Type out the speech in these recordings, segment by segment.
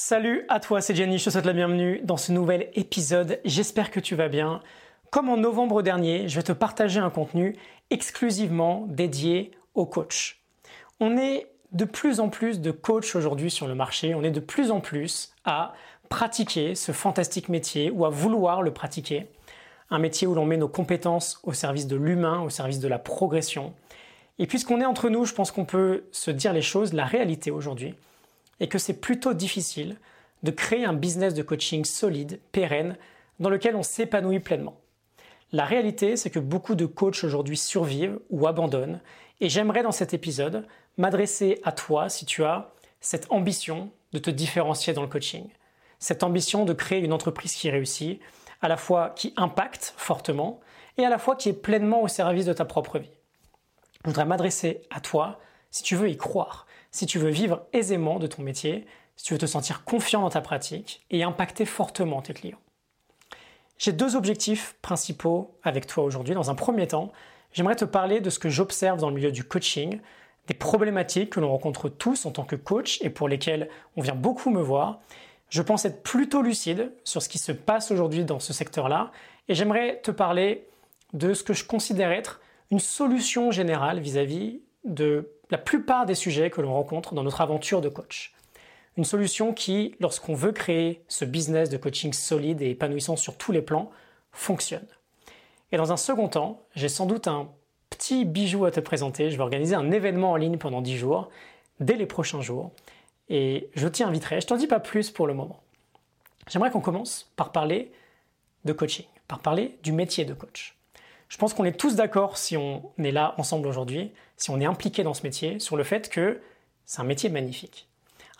Salut à toi, c'est Jenny, je te souhaite la bienvenue dans ce nouvel épisode. J'espère que tu vas bien. Comme en novembre dernier, je vais te partager un contenu exclusivement dédié aux coachs. On est de plus en plus de coachs aujourd'hui sur le marché, on est de plus en plus à pratiquer ce fantastique métier ou à vouloir le pratiquer. Un métier où l'on met nos compétences au service de l'humain, au service de la progression. Et puisqu'on est entre nous, je pense qu'on peut se dire les choses, la réalité aujourd'hui et que c'est plutôt difficile de créer un business de coaching solide, pérenne, dans lequel on s'épanouit pleinement. La réalité, c'est que beaucoup de coachs aujourd'hui survivent ou abandonnent, et j'aimerais dans cet épisode m'adresser à toi si tu as cette ambition de te différencier dans le coaching, cette ambition de créer une entreprise qui réussit, à la fois qui impacte fortement et à la fois qui est pleinement au service de ta propre vie. Je voudrais m'adresser à toi si tu veux y croire, si tu veux vivre aisément de ton métier, si tu veux te sentir confiant dans ta pratique et impacter fortement tes clients. J'ai deux objectifs principaux avec toi aujourd'hui. Dans un premier temps, j'aimerais te parler de ce que j'observe dans le milieu du coaching, des problématiques que l'on rencontre tous en tant que coach et pour lesquelles on vient beaucoup me voir. Je pense être plutôt lucide sur ce qui se passe aujourd'hui dans ce secteur-là et j'aimerais te parler de ce que je considère être une solution générale vis-à-vis de la plupart des sujets que l'on rencontre dans notre aventure de coach. Une solution qui, lorsqu'on veut créer ce business de coaching solide et épanouissant sur tous les plans, fonctionne. Et dans un second temps, j'ai sans doute un petit bijou à te présenter. Je vais organiser un événement en ligne pendant 10 jours, dès les prochains jours. Et je t'y inviterai. Je t'en dis pas plus pour le moment. J'aimerais qu'on commence par parler de coaching, par parler du métier de coach. Je pense qu'on est tous d'accord si on est là ensemble aujourd'hui, si on est impliqué dans ce métier, sur le fait que c'est un métier magnifique.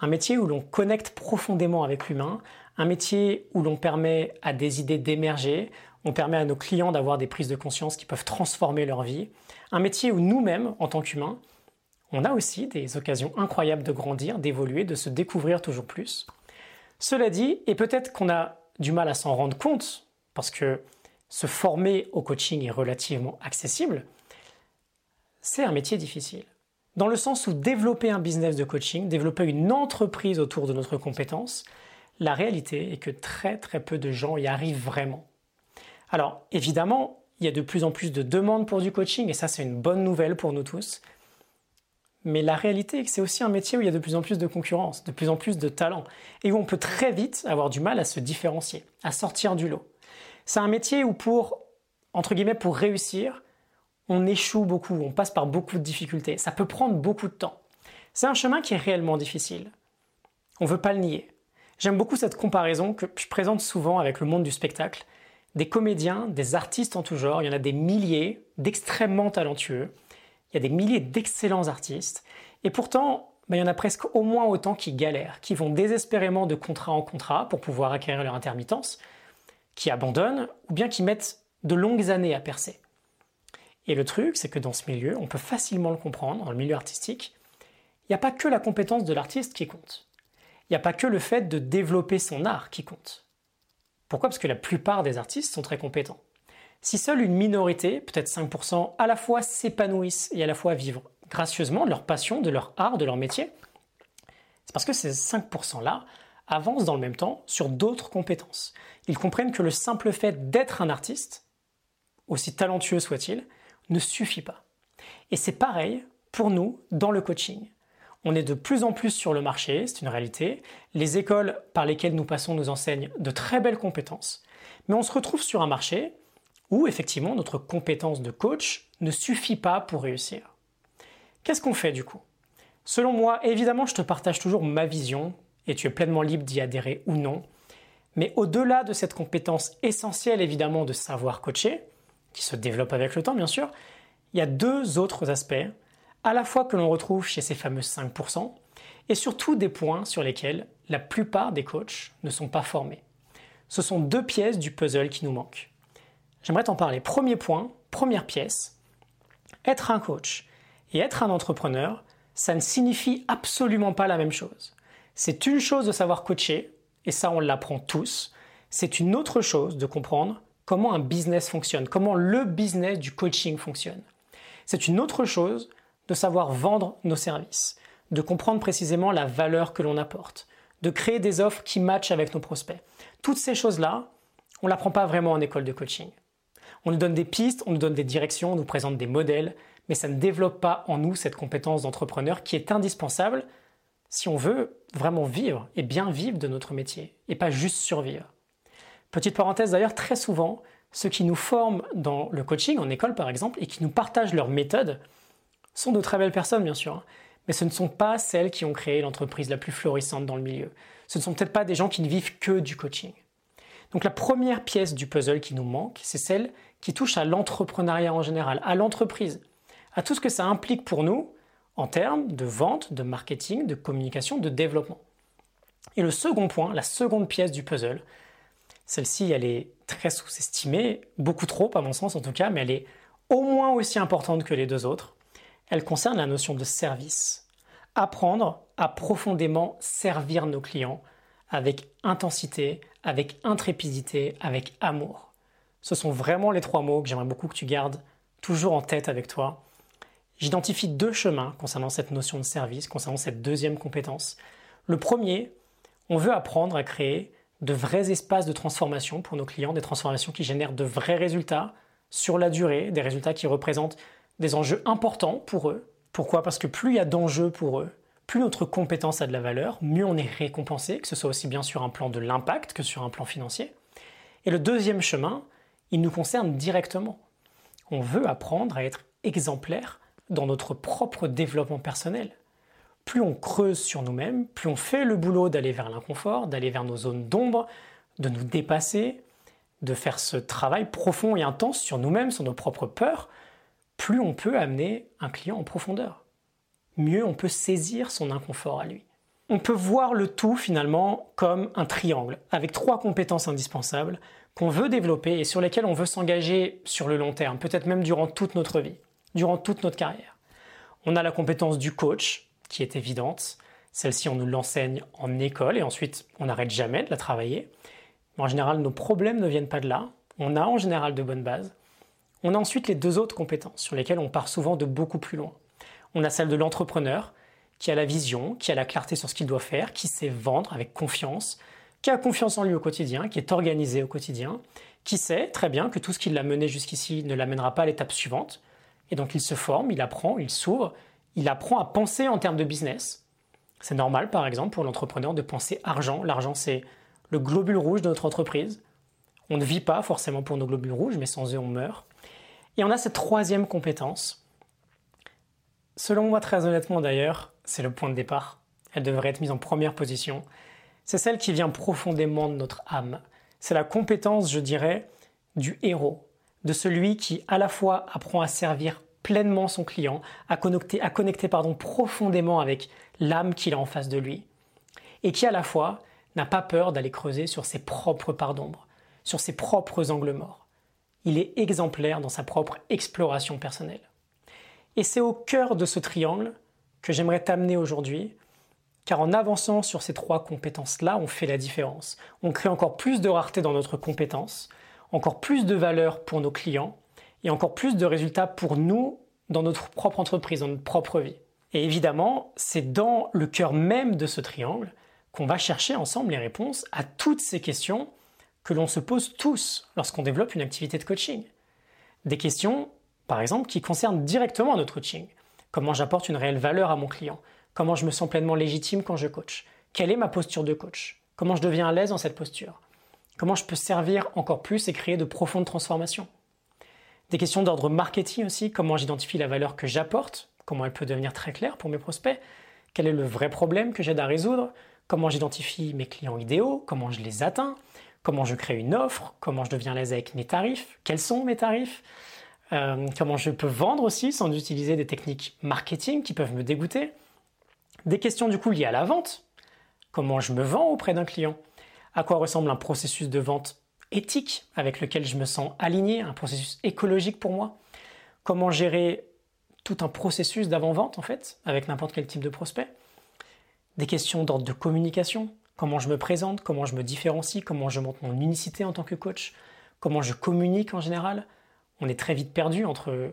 Un métier où l'on connecte profondément avec l'humain, un métier où l'on permet à des idées d'émerger, on permet à nos clients d'avoir des prises de conscience qui peuvent transformer leur vie, un métier où nous-mêmes, en tant qu'humains, on a aussi des occasions incroyables de grandir, d'évoluer, de se découvrir toujours plus. Cela dit, et peut-être qu'on a du mal à s'en rendre compte, parce que se former au coaching est relativement accessible, c'est un métier difficile. Dans le sens où développer un business de coaching, développer une entreprise autour de notre compétence, la réalité est que très très peu de gens y arrivent vraiment. Alors évidemment, il y a de plus en plus de demandes pour du coaching et ça c'est une bonne nouvelle pour nous tous. Mais la réalité est que c'est aussi un métier où il y a de plus en plus de concurrence, de plus en plus de talent et où on peut très vite avoir du mal à se différencier, à sortir du lot. C'est un métier où pour, entre guillemets, pour réussir, on échoue beaucoup, on passe par beaucoup de difficultés. Ça peut prendre beaucoup de temps. C'est un chemin qui est réellement difficile. On ne veut pas le nier. J'aime beaucoup cette comparaison que je présente souvent avec le monde du spectacle. Des comédiens, des artistes en tout genre, il y en a des milliers d'extrêmement talentueux. Il y a des milliers d'excellents artistes. Et pourtant, ben, il y en a presque au moins autant qui galèrent, qui vont désespérément de contrat en contrat pour pouvoir acquérir leur intermittence, qui abandonnent ou bien qui mettent de longues années à percer. Et le truc, c'est que dans ce milieu, on peut facilement le comprendre, dans le milieu artistique, il n'y a pas que la compétence de l'artiste qui compte. Il n'y a pas que le fait de développer son art qui compte. Pourquoi? Parce que la plupart des artistes sont très compétents. Si seule une minorité, peut-être 5%, à la fois s'épanouissent et à la fois vivent gracieusement de leur passion, de leur art, de leur métier, c'est parce que ces 5%-là avancent dans le même temps sur d'autres compétences. Ils comprennent que le simple fait d'être un artiste, aussi talentueux soit-il, ne suffit pas. Et c'est pareil pour nous dans le coaching. On est de plus en plus sur le marché, c'est une réalité. Les écoles par lesquelles nous passons nous enseignent de très belles compétences. Mais on se retrouve sur un marché où effectivement notre compétence de coach ne suffit pas pour réussir. Qu'est-ce qu'on fait du coup? Selon moi, évidemment, je te partage toujours ma vision et tu es pleinement libre d'y adhérer ou non. Mais au-delà de cette compétence essentielle évidemment de savoir coacher, qui se développe avec le temps bien sûr, il y a deux autres aspects, à la fois que l'on retrouve chez ces fameux 5%, et surtout des points sur lesquels la plupart des coachs ne sont pas formés. Ce sont deux pièces du puzzle qui nous manquent. J'aimerais t'en parler. Premier point, première pièce, être un coach et être un entrepreneur, ça ne signifie absolument pas la même chose. C'est une chose de savoir coacher, et ça on l'apprend tous. C'est une autre chose de comprendre comment un business fonctionne, comment le business du coaching fonctionne. C'est une autre chose de savoir vendre nos services, de comprendre précisément la valeur que l'on apporte, de créer des offres qui matchent avec nos prospects. Toutes ces choses-là, on ne l'apprend pas vraiment en école de coaching. On nous donne des pistes, on nous donne des directions, on nous présente des modèles, mais ça ne développe pas en nous cette compétence d'entrepreneur qui est indispensable si on veut vraiment vivre et bien vivre de notre métier et pas juste survivre. Petite parenthèse d'ailleurs, très souvent, ceux qui nous forment dans le coaching, en école par exemple, et qui nous partagent leurs méthodes, sont de très belles personnes bien sûr, hein. mais ce ne sont pas celles qui ont créé l'entreprise la plus florissante dans le milieu. Ce ne sont peut-être pas des gens qui ne vivent que du coaching. Donc la première pièce du puzzle qui nous manque, c'est celle qui touche à l'entrepreneuriat en général, à l'entreprise, à tout ce que ça implique pour nous en termes de vente, de marketing, de communication, de développement. Et le second point, la seconde pièce du puzzle, celle-ci, elle est très sous-estimée, beaucoup trop à mon sens en tout cas, mais elle est au moins aussi importante que les deux autres. Elle concerne la notion de service. Apprendre à profondément servir nos clients avec intensité, avec intrépidité, avec amour. Ce sont vraiment les trois mots que j'aimerais beaucoup que tu gardes toujours en tête avec toi. J'identifie deux chemins concernant cette notion de service, concernant cette deuxième compétence. Le premier, on veut apprendre à créer de vrais espaces de transformation pour nos clients, des transformations qui génèrent de vrais résultats sur la durée, des résultats qui représentent des enjeux importants pour eux. Pourquoi? Parce que plus il y a d'enjeux pour eux, plus notre compétence a de la valeur, mieux on est récompensé, que ce soit aussi bien sur un plan de l'impact que sur un plan financier. Et le deuxième chemin, il nous concerne directement. On veut apprendre à être exemplaire dans notre propre développement personnel. Plus on creuse sur nous-mêmes, plus on fait le boulot d'aller vers l'inconfort, d'aller vers nos zones d'ombre, de nous dépasser, de faire ce travail profond et intense sur nous-mêmes, sur nos propres peurs, plus on peut amener un client en profondeur mieux on peut saisir son inconfort à lui. On peut voir le tout finalement comme un triangle, avec trois compétences indispensables qu'on veut développer et sur lesquelles on veut s'engager sur le long terme, peut-être même durant toute notre vie, durant toute notre carrière. On a la compétence du coach, qui est évidente. Celle-ci, on nous l'enseigne en école et ensuite on n'arrête jamais de la travailler. En général, nos problèmes ne viennent pas de là. On a en général de bonnes bases. On a ensuite les deux autres compétences sur lesquelles on part souvent de beaucoup plus loin. On a celle de l'entrepreneur qui a la vision, qui a la clarté sur ce qu'il doit faire, qui sait vendre avec confiance, qui a confiance en lui au quotidien, qui est organisé au quotidien, qui sait très bien que tout ce qui l'a mené jusqu'ici ne l'amènera pas à l'étape suivante. Et donc il se forme, il apprend, il s'ouvre, il apprend à penser en termes de business. C'est normal, par exemple, pour l'entrepreneur de penser argent. L'argent, c'est le globule rouge de notre entreprise. On ne vit pas forcément pour nos globules rouges, mais sans eux, on meurt. Et on a cette troisième compétence Selon moi, très honnêtement d'ailleurs, c'est le point de départ. Elle devrait être mise en première position. C'est celle qui vient profondément de notre âme. C'est la compétence, je dirais, du héros, de celui qui à la fois apprend à servir pleinement son client, à connecter, pardon, profondément avec l'âme qu'il a en face de lui, et qui à la fois n'a pas peur d'aller creuser sur ses propres parts d'ombre, sur ses propres angles morts. Il est exemplaire dans sa propre exploration personnelle. Et c'est au cœur de ce triangle que j'aimerais t'amener aujourd'hui, car en avançant sur ces trois compétences-là, on fait la différence. On crée encore plus de rareté dans notre compétence, encore plus de valeur pour nos clients et encore plus de résultats pour nous dans notre propre entreprise, dans notre propre vie. Et évidemment, c'est dans le cœur même de ce triangle qu'on va chercher ensemble les réponses à toutes ces questions que l'on se pose tous lorsqu'on développe une activité de coaching. Des questions par exemple, qui concerne directement notre coaching. Comment j'apporte une réelle valeur à mon client? Comment je me sens pleinement légitime quand je coach? Quelle est ma posture de coach? Comment je deviens à l'aise dans cette posture? Comment je peux servir encore plus et créer de profondes transformations? Des questions d'ordre marketing aussi, comment j'identifie la valeur que j'apporte, comment elle peut devenir très claire pour mes prospects, quel est le vrai problème que j'aide à résoudre, comment j'identifie mes clients idéaux, comment je les atteins, comment je crée une offre, comment je deviens à l'aise avec mes tarifs, quels sont mes tarifs, euh, comment je peux vendre aussi sans utiliser des techniques marketing qui peuvent me dégoûter. Des questions du coup liées à la vente. Comment je me vends auprès d'un client À quoi ressemble un processus de vente éthique avec lequel je me sens aligné, un processus écologique pour moi. Comment gérer tout un processus d'avant-vente en fait avec n'importe quel type de prospect. Des questions d'ordre de communication. Comment je me présente, comment je me différencie, comment je monte mon unicité en tant que coach, comment je communique en général, on est très vite perdu entre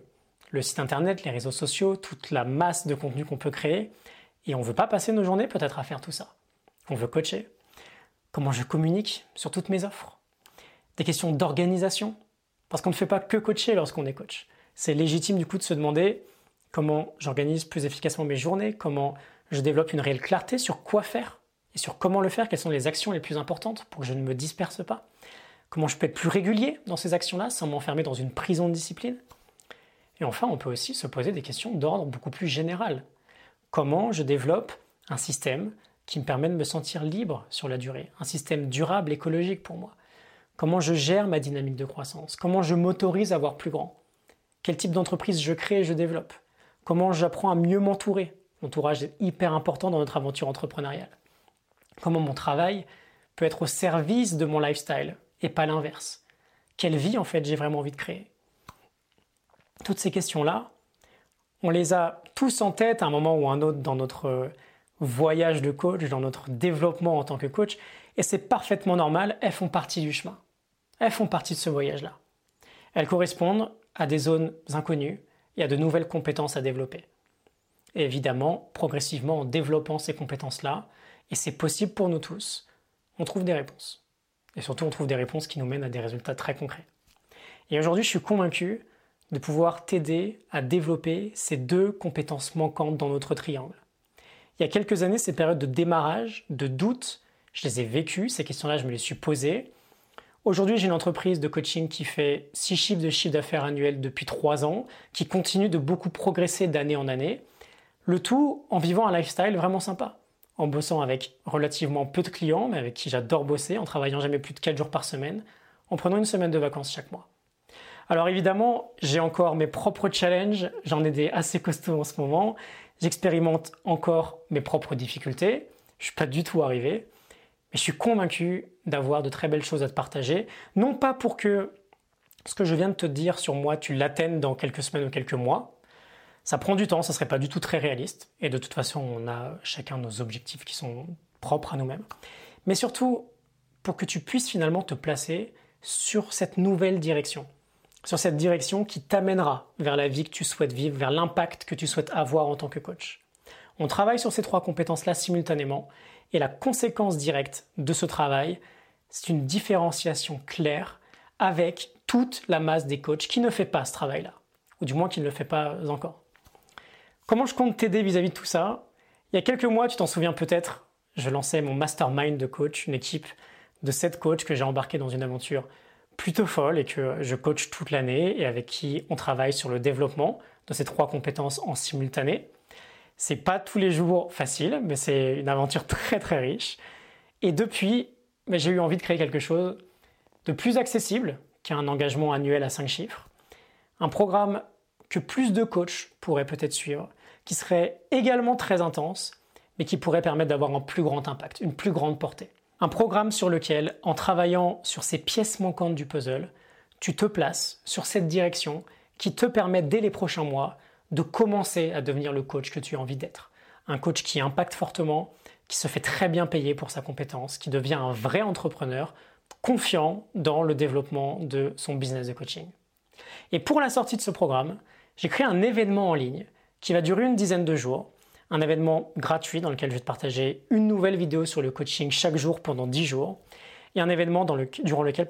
le site internet, les réseaux sociaux, toute la masse de contenu qu'on peut créer, et on ne veut pas passer nos journées peut-être à faire tout ça. on veut coacher, comment je communique sur toutes mes offres, des questions d'organisation, parce qu'on ne fait pas que coacher lorsqu'on est coach. C'est légitime du coup de se demander comment j'organise plus efficacement mes journées, comment je développe une réelle clarté sur quoi faire et sur comment le faire, quelles sont les actions les plus importantes pour que je ne me disperse pas, comment je peux être plus régulier dans ces actions-là sans m'enfermer dans une prison de discipline. Et enfin, on peut aussi se poser des questions d'ordre beaucoup plus général. Comment je développe un système qui me permet de me sentir libre sur la durée, un système durable, écologique pour moi. Comment je gère ma dynamique de croissance? Comment je m'autorise à voir plus grand? Quel type d'entreprise je crée et je développe? Comment j'apprends à mieux m'entourer? L'entourage est hyper important dans notre aventure entrepreneuriale. Comment mon travail peut être au service de mon lifestyle et pas l'inverse? Quelle vie en fait j'ai vraiment envie de créer? Toutes ces questions-là, on les a tous en tête à un moment ou un autre dans notre voyage de coach, dans notre développement en tant que coach, et c'est parfaitement normal, elles font partie du chemin. Elles font partie de ce voyage-là. Elles correspondent à des zones inconnues et à de nouvelles compétences à développer. Et évidemment, progressivement, en développant ces compétences-là, et c'est possible pour nous tous, on trouve des réponses. Et surtout, on trouve des réponses qui nous mènent à des résultats très concrets. Et aujourd'hui, je suis convaincu de pouvoir t'aider à développer ces deux compétences manquantes dans notre triangle. Il y a quelques années, ces périodes de démarrage, de doute, je les ai vécues, ces questions-là, je me les suis posées, Aujourd'hui, j'ai une entreprise de coaching qui fait 6 chiffres de chiffre d'affaires annuel depuis 3 ans, qui continue de beaucoup progresser d'année en année. Le tout en vivant un lifestyle vraiment sympa, en bossant avec relativement peu de clients, mais avec qui j'adore bosser, en travaillant jamais plus de 4 jours par semaine, en prenant une semaine de vacances chaque mois. Alors évidemment, j'ai encore mes propres challenges, j'en ai des assez costauds en ce moment, j'expérimente encore mes propres difficultés, je suis pas du tout arrivé, et je suis convaincu d'avoir de très belles choses à te partager. Non pas pour que ce que je viens de te dire sur moi, tu l'atteignes dans quelques semaines ou quelques mois. Ça prend du temps, ça serait pas du tout très réaliste. Et de toute façon, on a chacun nos objectifs qui sont propres à nous-mêmes. Mais surtout, pour que tu puisses finalement te placer sur cette nouvelle direction. Sur cette direction qui t'amènera vers la vie que tu souhaites vivre, vers l'impact que tu souhaites avoir en tant que coach. On travaille sur ces trois compétences-là simultanément et la conséquence directe de ce travail, c'est une différenciation claire avec toute la masse des coachs qui ne fait pas ce travail-là, ou du moins qui ne le fait pas encore. Comment je compte t'aider vis-à-vis de tout ça? Il y a quelques mois, tu t'en souviens peut-être, je lançais mon mastermind de coach, une équipe de 7 coachs que j'ai embarqué dans une aventure plutôt folle et que je coach toute l'année et avec qui on travaille sur le développement de ces trois compétences en simultané. C'est pas tous les jours facile, mais c'est une aventure très très riche. Et depuis, j'ai eu envie de créer quelque chose de plus accessible qu'un engagement annuel à 5 chiffres. Un programme que plus de coachs pourraient peut-être suivre, qui serait également très intense, mais qui pourrait permettre d'avoir un plus grand impact, une plus grande portée. Un programme sur lequel, en travaillant sur ces pièces manquantes du puzzle, tu te places sur cette direction qui te permet dès les prochains mois de commencer à devenir le coach que tu as envie d'être. Un coach qui impacte fortement, qui se fait très bien payer pour sa compétence, qui devient un vrai entrepreneur, confiant dans le développement de son business de coaching. Et pour la sortie de ce programme, j'ai créé un événement en ligne qui va durer une dizaine de jours, un événement gratuit dans lequel je vais te partager une nouvelle vidéo sur le coaching chaque jour pendant 10 jours, et un événement durant lequel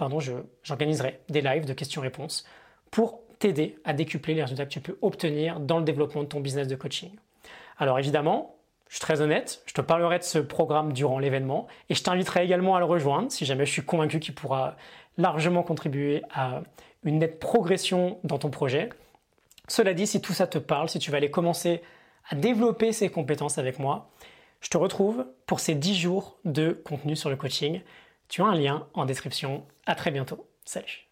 j'organiserai des lives de questions-réponses pour t'aider à décupler les résultats que tu peux obtenir dans le développement de ton business de coaching. Alors évidemment, je suis très honnête, je te parlerai de ce programme durant l'événement et je t'inviterai également à le rejoindre si jamais je suis convaincu qu'il pourra largement contribuer à une nette progression dans ton projet. Cela dit, si tout ça te parle, si tu vas aller commencer à développer ces compétences avec moi, je te retrouve pour ces 10 jours de contenu sur le coaching. Tu as un lien en description. À très bientôt. Salut